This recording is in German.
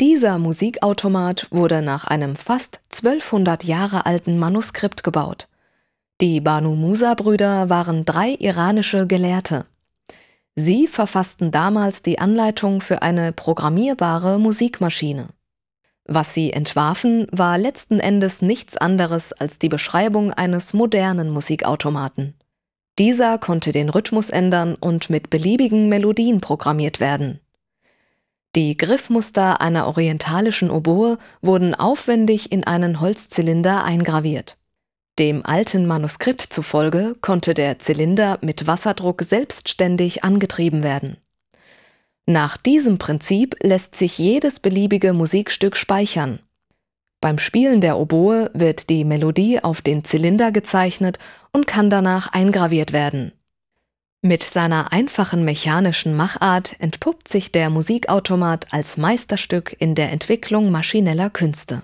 Dieser Musikautomat wurde nach einem fast 1200 Jahre alten Manuskript gebaut. Die Banu Musa-Brüder waren drei iranische Gelehrte. Sie verfassten damals die Anleitung für eine programmierbare Musikmaschine. Was sie entwarfen, war letzten Endes nichts anderes als die Beschreibung eines modernen Musikautomaten. Dieser konnte den Rhythmus ändern und mit beliebigen Melodien programmiert werden. Die Griffmuster einer orientalischen Oboe wurden aufwendig in einen Holzzylinder eingraviert. Dem alten Manuskript zufolge konnte der Zylinder mit Wasserdruck selbstständig angetrieben werden. Nach diesem Prinzip lässt sich jedes beliebige Musikstück speichern. Beim Spielen der Oboe wird die Melodie auf den Zylinder gezeichnet und kann danach eingraviert werden. Mit seiner einfachen mechanischen Machart entpuppt sich der Musikautomat als Meisterstück in der Entwicklung maschineller Künste